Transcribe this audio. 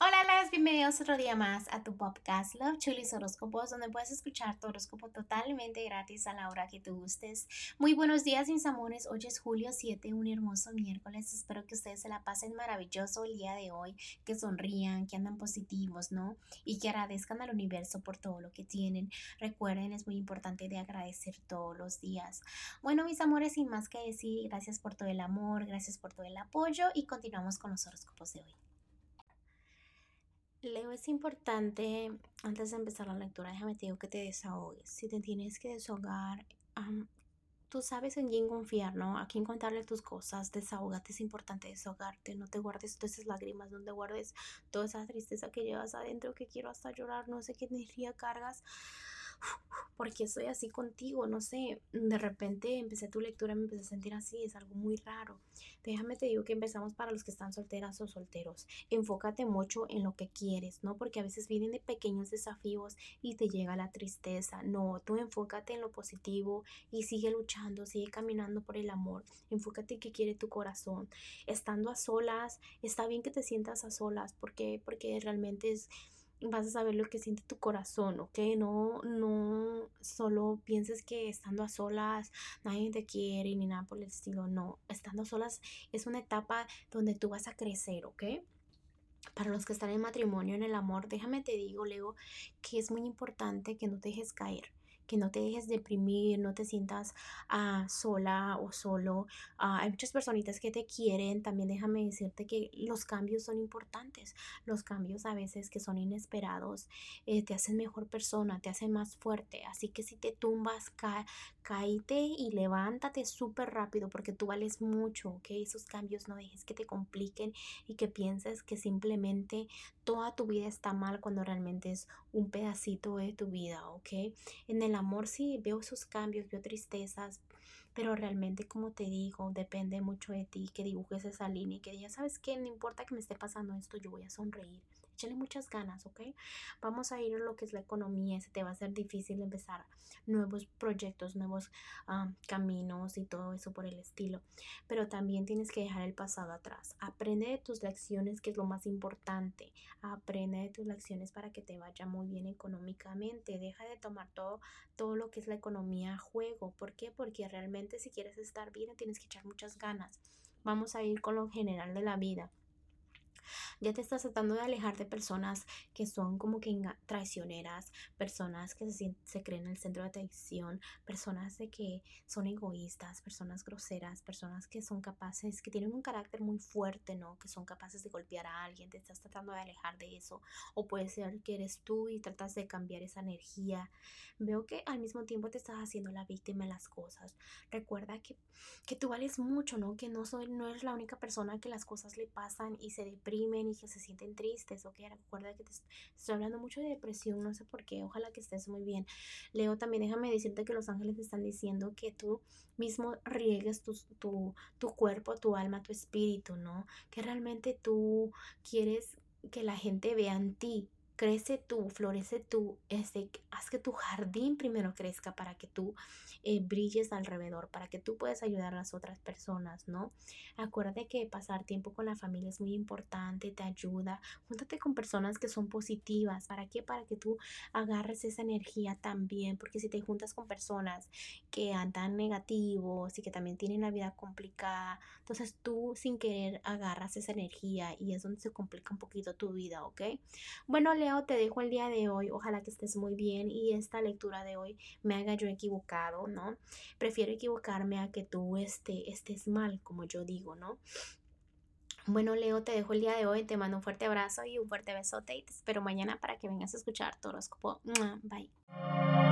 Hola, las bienvenidos otro día más a tu podcast Love Chulis Horóscopos, donde puedes escuchar tu horóscopo totalmente gratis a la hora que tú gustes. Muy buenos días, mis amores. Hoy es julio 7, un hermoso miércoles. Espero que ustedes se la pasen maravilloso el día de hoy, que sonrían, que andan positivos, ¿no? Y que agradezcan al universo por todo lo que tienen. Recuerden, es muy importante de agradecer todos los días. Bueno, mis amores, sin más que decir, gracias por todo el amor, gracias por todo el apoyo y continuamos con los horóscopos de hoy. Leo, es importante, antes de empezar la lectura, déjame te digo que te desahogues. Si te tienes que desahogar, tú sabes en quién confiar, ¿no? A quién contarle tus cosas, desahogate, es importante desahogarte, no te guardes todas esas lágrimas, no te guardes toda esa tristeza que llevas adentro, que quiero hasta llorar, no sé qué energía cargas porque estoy así contigo? No sé, de repente empecé tu lectura, me empecé a sentir así, es algo muy raro. Déjame te digo que empezamos para los que están solteras o solteros. Enfócate mucho en lo que quieres, ¿no? Porque a veces vienen de pequeños desafíos y te llega la tristeza. No, tú enfócate en lo positivo y sigue luchando, sigue caminando por el amor. Enfócate en qué quiere tu corazón. Estando a solas, está bien que te sientas a solas, porque porque realmente es vas a saber lo que siente tu corazón, ¿ok? No, no solo pienses que estando a solas nadie te quiere ni nada por el estilo, no, estando a solas es una etapa donde tú vas a crecer, ¿ok? Para los que están en matrimonio, en el amor, déjame te digo, Leo, que es muy importante que no te dejes caer que no te dejes deprimir, no te sientas ah, sola o solo. Ah, hay muchas personitas que te quieren. También déjame decirte que los cambios son importantes. Los cambios a veces que son inesperados eh, te hacen mejor persona, te hacen más fuerte. Así que si te tumbas, ca caíte y levántate súper rápido porque tú vales mucho, ¿ok? Esos cambios no dejes que te compliquen y que pienses que simplemente toda tu vida está mal cuando realmente es un pedacito de tu vida, ¿ok? En el amor sí veo esos cambios, veo tristezas, pero realmente como te digo, depende mucho de ti que dibujes esa línea y que digas, ¿sabes qué? No importa que me esté pasando esto, yo voy a sonreír échale muchas ganas, ¿ok? Vamos a ir a lo que es la economía, se te va a ser difícil empezar nuevos proyectos, nuevos caminos y todo eso por el estilo, pero también tienes que dejar el pasado atrás. Aprende de tus lecciones, que es lo más importante. Aprende de tus lecciones para que te vaya muy bien económicamente. Deja de tomar todo, todo lo que es la economía a juego. ¿Por qué? Porque realmente si quieres estar bien tienes que echar muchas ganas. Vamos a ir con lo general de la vida. Ya te estás tratando de alejar de personas que son como que traicioneras, personas que se, se creen en el centro de atención, personas de que son egoístas, personas groseras, personas que son capaces, que tienen un carácter muy fuerte, ¿no? Que son capaces de golpear a alguien, te estás tratando de alejar de eso. O puede ser que eres tú y tratas de cambiar esa energía. Veo que al mismo tiempo te estás haciendo la víctima de las cosas. Recuerda que, que tú vales mucho, ¿no? Que no, soy, no eres la única persona que las cosas le pasan y se deprime y que se sienten tristes, o que recuerda que te estoy hablando mucho de depresión, no sé por qué, ojalá que estés muy bien. Leo, también déjame decirte que los ángeles te están diciendo que tú mismo riegues tu, tu, tu cuerpo, tu alma, tu espíritu, ¿no? Que realmente tú quieres que la gente vea en ti crece tú, florece tú, este, haz que tu jardín primero crezca para que tú eh, brilles alrededor, para que tú puedas ayudar a las otras personas, ¿no? Acuérdate que pasar tiempo con la familia es muy importante, te ayuda. Júntate con personas que son positivas. ¿Para qué? Para que tú agarres esa energía también, porque si te juntas con personas que andan negativos y que también tienen la vida complicada, entonces tú sin querer agarras esa energía y es donde se complica un poquito tu vida, ¿ok? Bueno, le te dejo el día de hoy. Ojalá que estés muy bien y esta lectura de hoy me haga yo equivocado, ¿no? Prefiero equivocarme a que tú este, estés mal, como yo digo, ¿no? Bueno, Leo, te dejo el día de hoy. Te mando un fuerte abrazo y un fuerte besote y te espero mañana para que vengas a escuchar tu horóscopo. Bye.